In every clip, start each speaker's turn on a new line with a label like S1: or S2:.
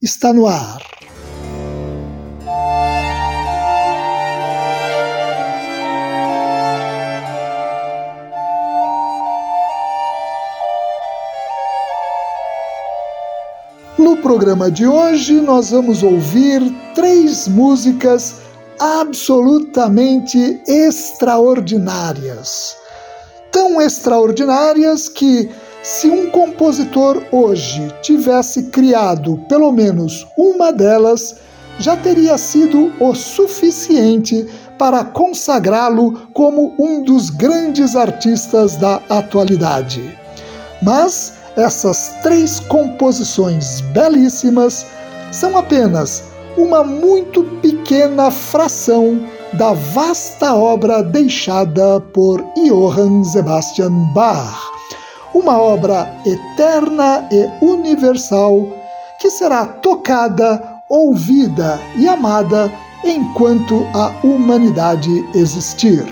S1: está no ar. No programa de hoje, nós vamos ouvir três músicas absolutamente extraordinárias. Tão extraordinárias que se um compositor hoje tivesse criado pelo menos uma delas, já teria sido o suficiente para consagrá-lo como um dos grandes artistas da atualidade. Mas essas três composições belíssimas são apenas uma muito pequena fração da vasta obra deixada por Johann Sebastian Bach uma obra eterna e universal que será tocada, ouvida e amada enquanto a humanidade existir.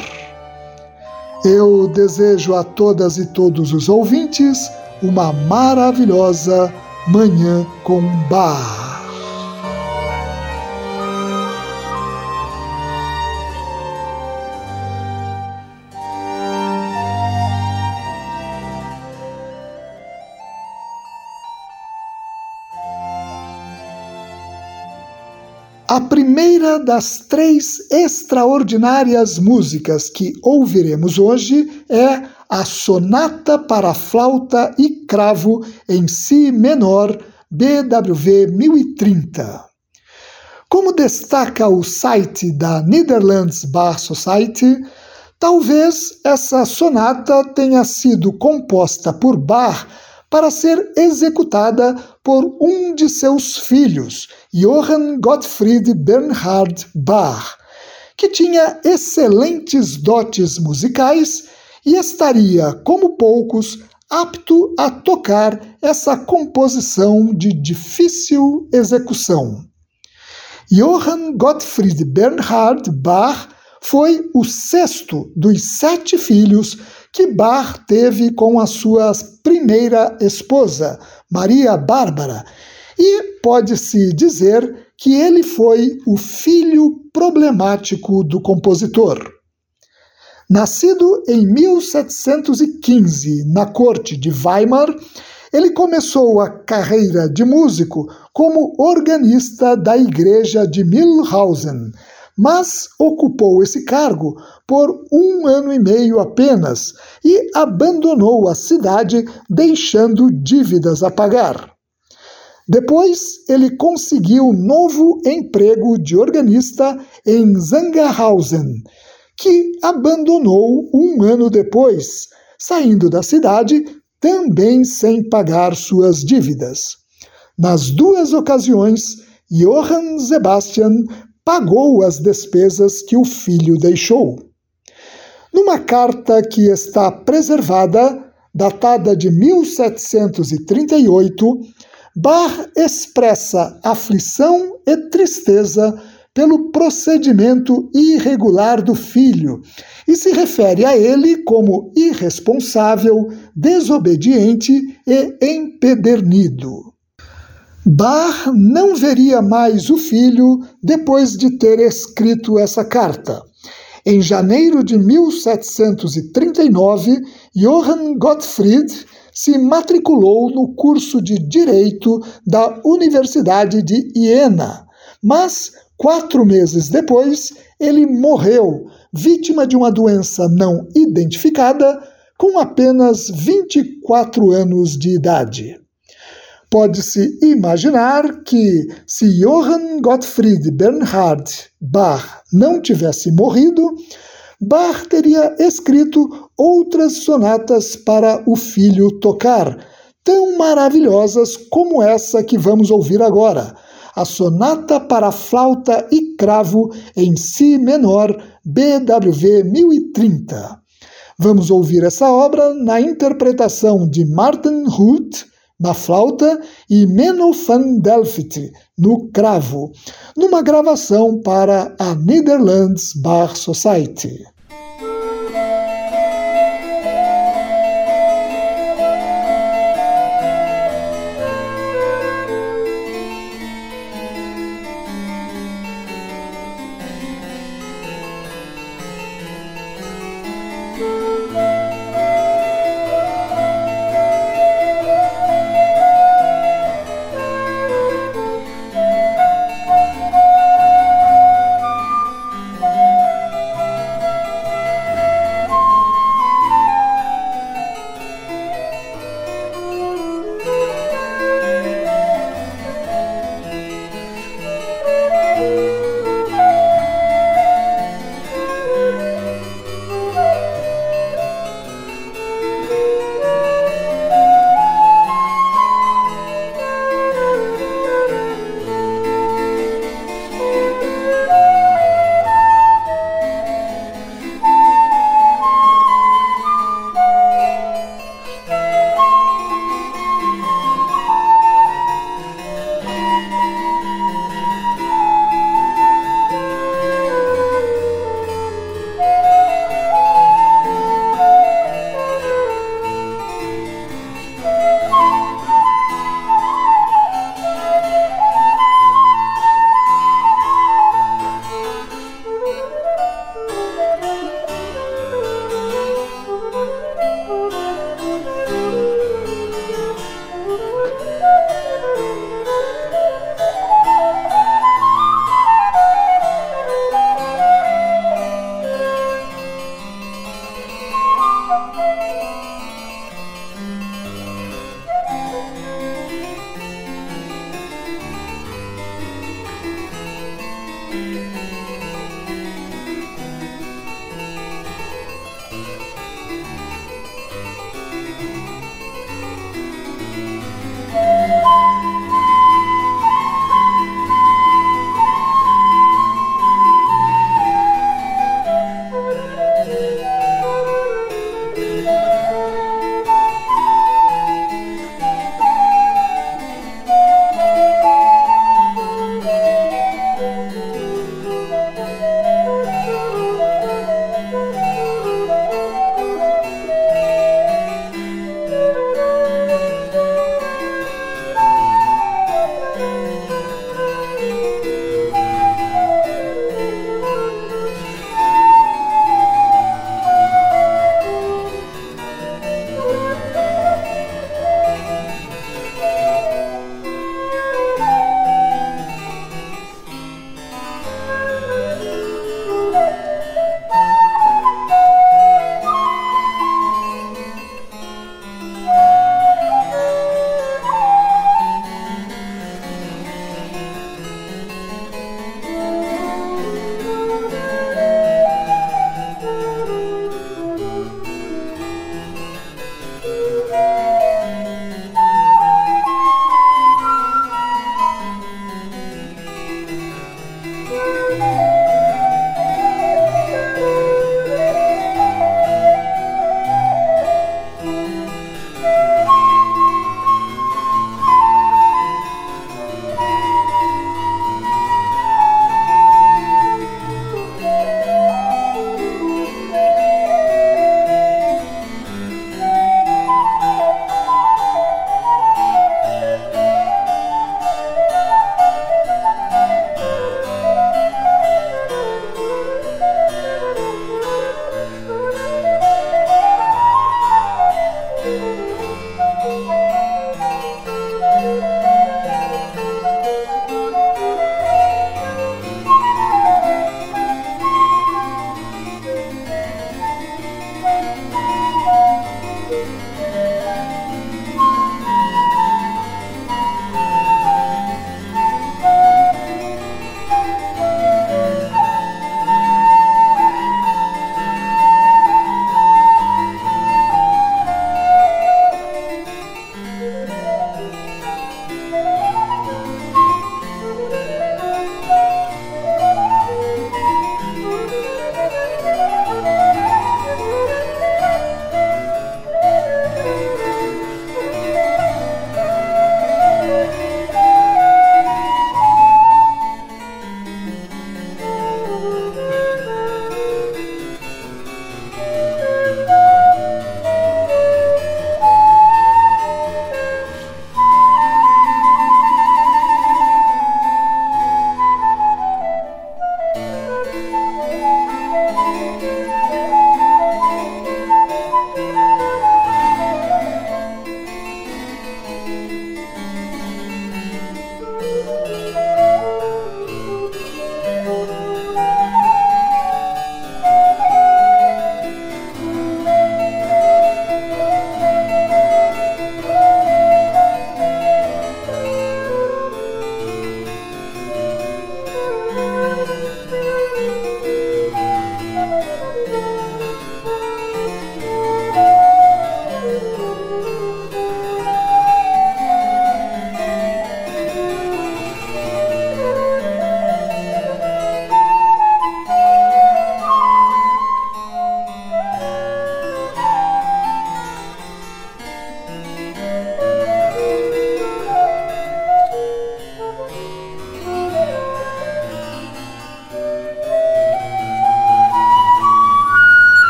S1: Eu desejo a todas e todos os ouvintes uma maravilhosa Manhã com Bar. Primeira das três extraordinárias músicas que ouviremos hoje é a Sonata para Flauta e Cravo em Si menor, BWV 1030. Como destaca o site da Netherlands Bar Society, talvez essa sonata tenha sido composta por Bach para ser executada por um de seus filhos, Johann Gottfried Bernhard Bach, que tinha excelentes dotes musicais e estaria, como poucos, apto a tocar essa composição de difícil execução. Johann Gottfried Bernhard Bach foi o sexto dos sete filhos que Bach teve com a sua primeira esposa, Maria Bárbara, e pode-se dizer que ele foi o filho problemático do compositor. Nascido em 1715 na corte de Weimar, ele começou a carreira de músico como organista da igreja de Milhausen, mas ocupou esse cargo por um ano e meio apenas e abandonou a cidade, deixando dívidas a pagar. Depois, ele conseguiu novo emprego de organista em Zangerhausen, que abandonou um ano depois, saindo da cidade também sem pagar suas dívidas. Nas duas ocasiões, Johann Sebastian pagou as despesas que o filho deixou. Numa carta que está preservada, datada de 1738, Bach expressa aflição e tristeza pelo procedimento irregular do filho e se refere a ele como irresponsável, desobediente e empedernido. Bach não veria mais o filho depois de ter escrito essa carta. Em janeiro de 1739, Johann Gottfried se matriculou no curso de Direito da Universidade de Iena, mas quatro meses depois ele morreu, vítima de uma doença não identificada, com apenas 24 anos de idade. Pode-se imaginar que, se Johann Gottfried Bernhard Bach não tivesse morrido, Bach teria escrito outras sonatas para o filho tocar, tão maravilhosas como essa que vamos ouvir agora, a Sonata para Flauta e Cravo em Si menor, BWV 1030. Vamos ouvir essa obra na interpretação de Martin Huth na flauta e Menno van Delft no cravo, numa gravação para a Netherlands Bar Society.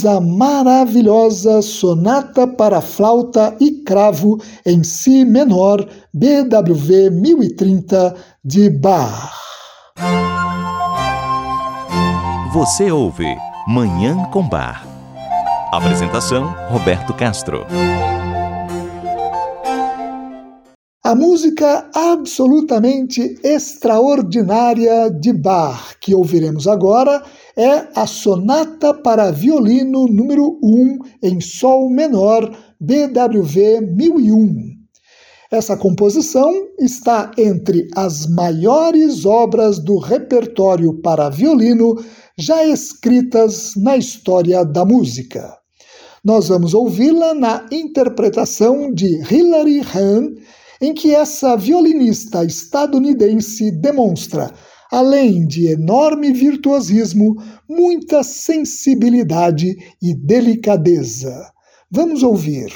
S1: Ouvimos a maravilhosa Sonata para Flauta e Cravo em Si menor, BWV 1030 de Bach.
S2: Você ouve Manhã com Bar. Apresentação: Roberto Castro.
S1: A música absolutamente extraordinária de Bach, que ouviremos agora, é a Sonata para Violino número 1 em Sol menor, BWV 1001. Essa composição está entre as maiores obras do repertório para violino já escritas na história da música. Nós vamos ouvi-la na interpretação de Hilary Hahn em que essa violinista estadunidense demonstra, além de enorme virtuosismo, muita sensibilidade e delicadeza. Vamos ouvir.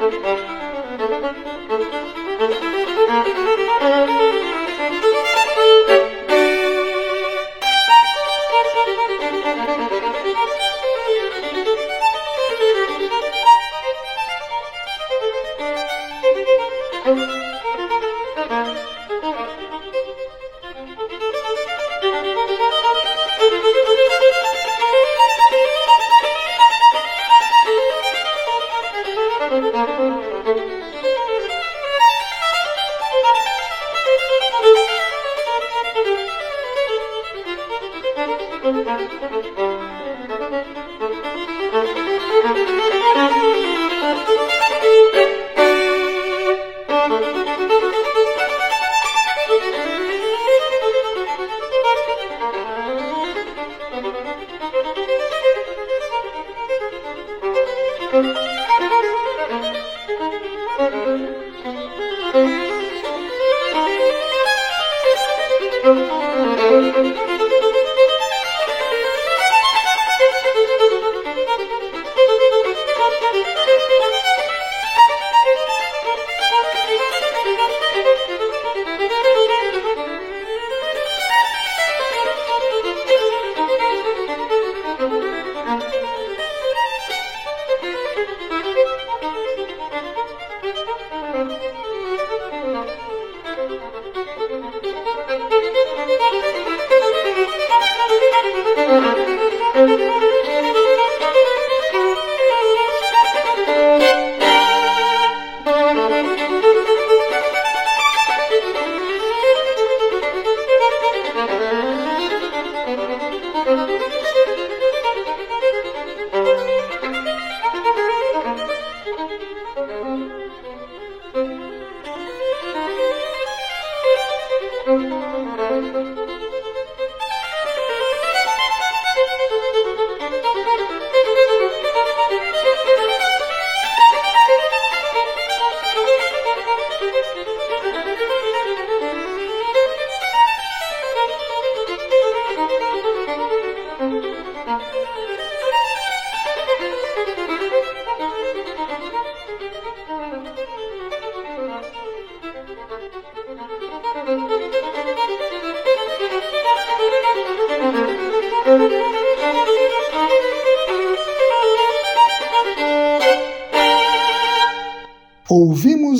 S1: Ouvimos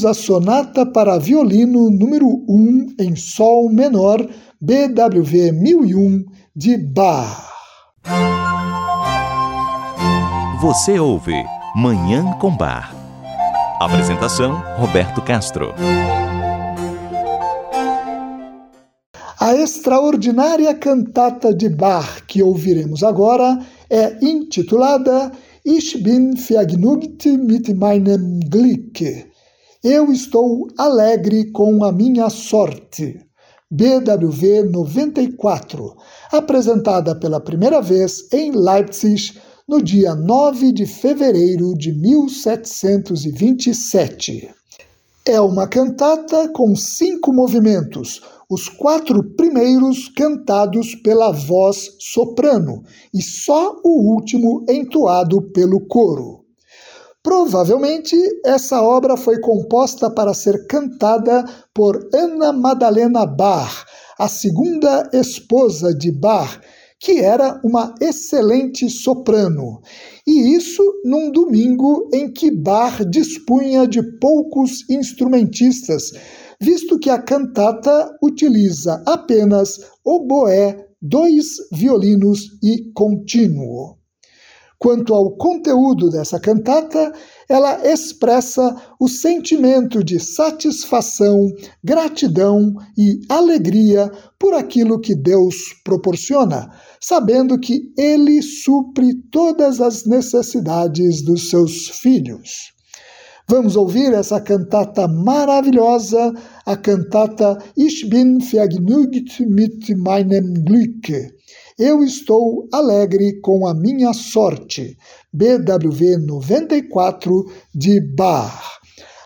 S1: a Sonata para Violino número 1 em Sol menor, BWV 1001, de Bach.
S2: Você ouve Manhã com Bar. Apresentação: Roberto Castro.
S1: A extraordinária cantata de Bach que ouviremos agora é intitulada Ich bin vergnügt mit meinem Glück. Eu estou alegre com a minha sorte. BWV 94, apresentada pela primeira vez em Leipzig no dia 9 de fevereiro de 1727. É uma cantata com cinco movimentos, os quatro primeiros cantados pela voz soprano e só o último entoado pelo coro. Provavelmente essa obra foi composta para ser cantada por Ana Madalena Bach, a segunda esposa de Bach, que era uma excelente soprano, e isso num domingo em que Bach dispunha de poucos instrumentistas, visto que a cantata utiliza apenas oboé, dois violinos e contínuo. Quanto ao conteúdo dessa cantata, ela expressa o sentimento de satisfação, gratidão e alegria por aquilo que Deus proporciona, sabendo que Ele supre todas as necessidades dos seus filhos. Vamos ouvir essa cantata maravilhosa, a cantata Ich bin vergnügt mit meinem Glück. Eu estou alegre com a minha sorte. BWV 94 de Bach.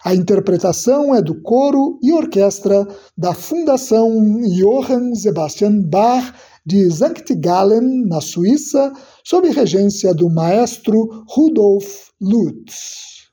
S1: A interpretação é do coro e orquestra da Fundação Johann Sebastian Bach de Sankt Gallen, na Suíça, sob regência do maestro Rudolf Lutz.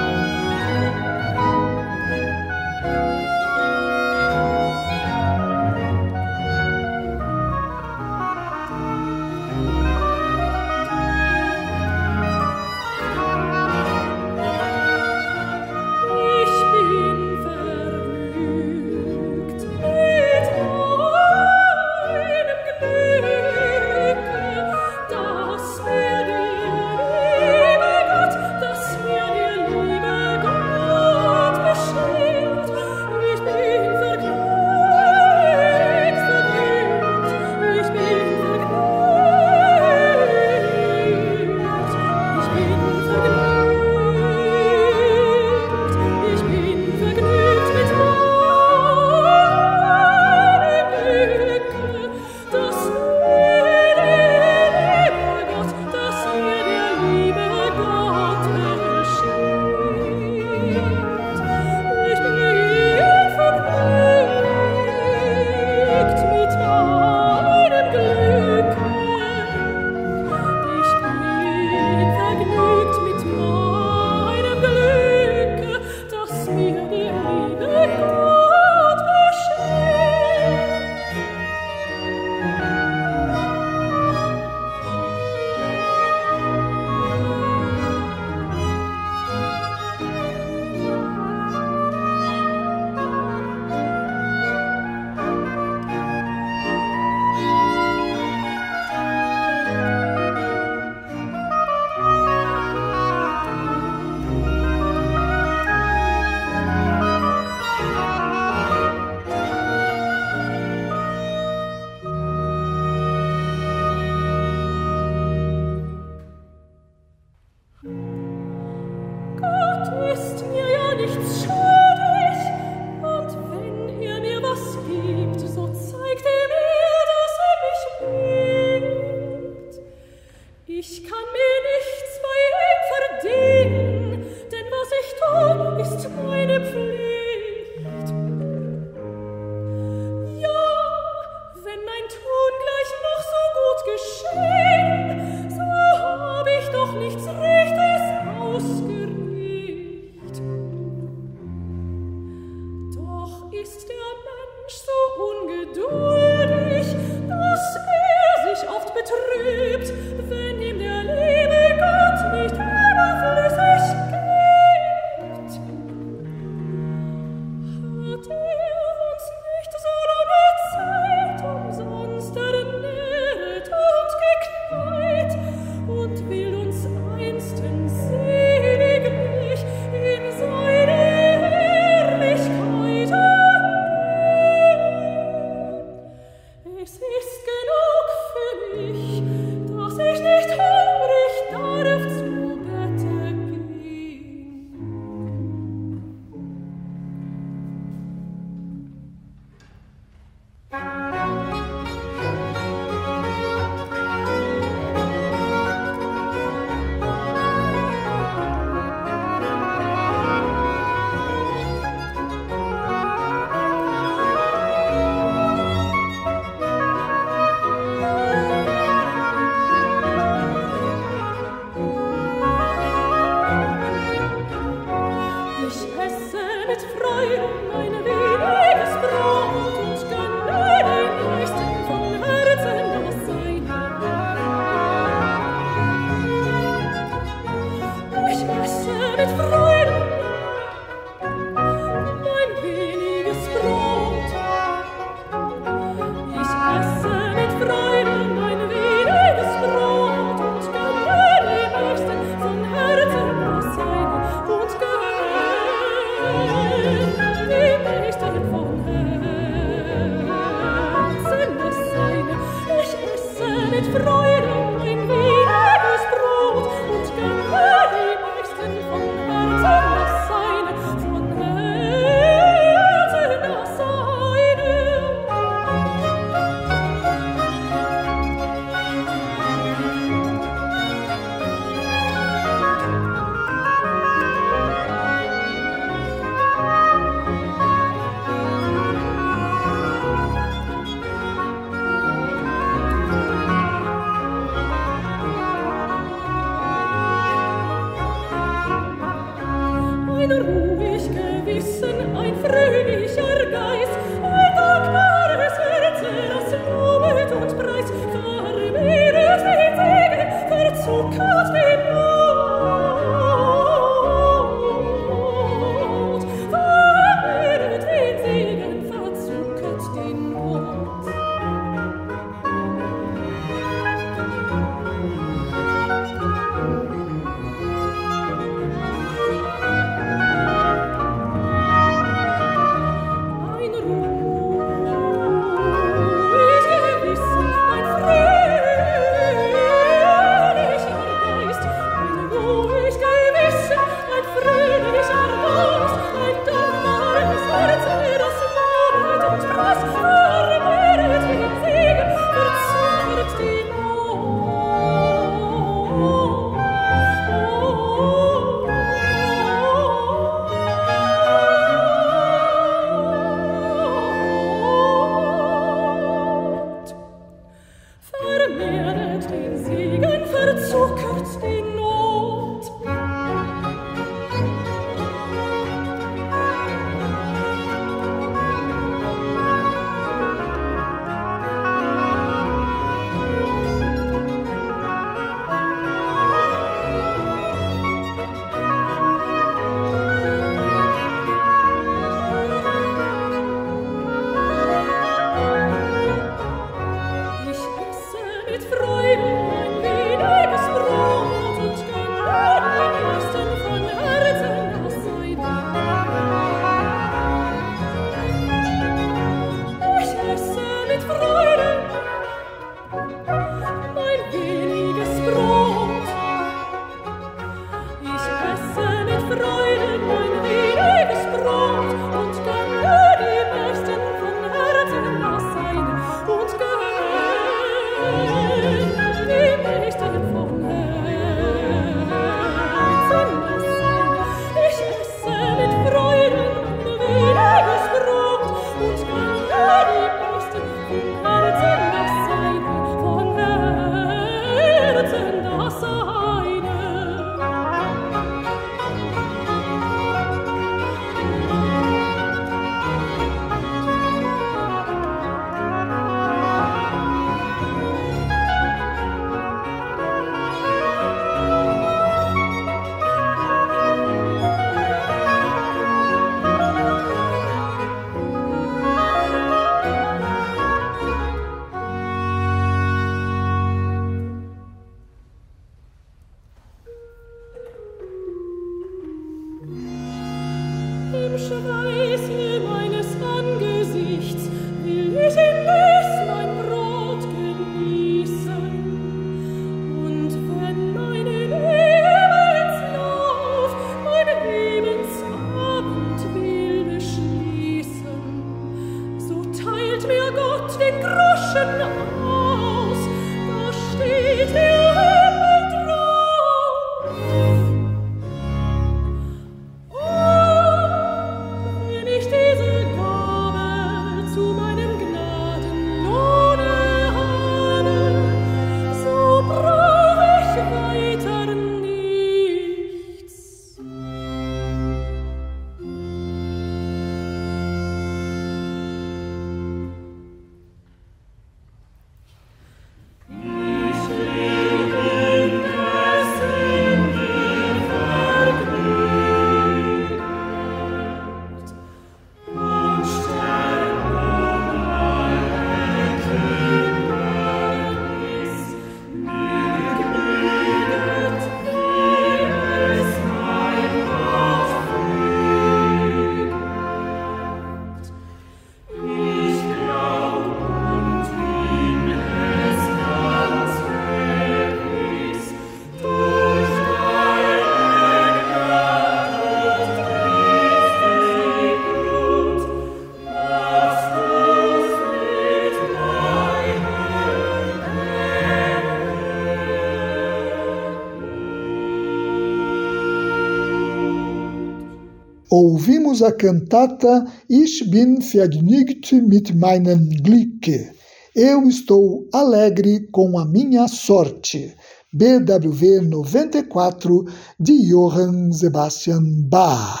S1: Ouvimos a cantata Ich bin vergnügt mit meinem Glück. Eu estou alegre com a minha sorte. BWV 94 de Johann Sebastian Bach.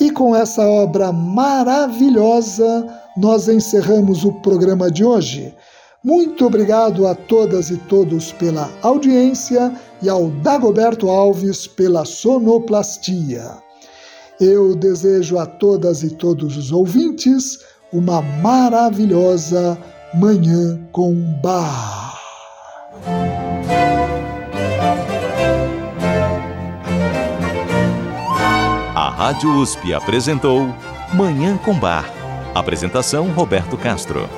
S1: E com essa obra maravilhosa, nós encerramos o programa de hoje. Muito obrigado a todas e todos pela audiência e ao Dagoberto Alves pela sonoplastia. Eu desejo a todas e todos os ouvintes uma maravilhosa Manhã com Bar.
S2: A Rádio USP apresentou Manhã com Bar. Apresentação Roberto Castro.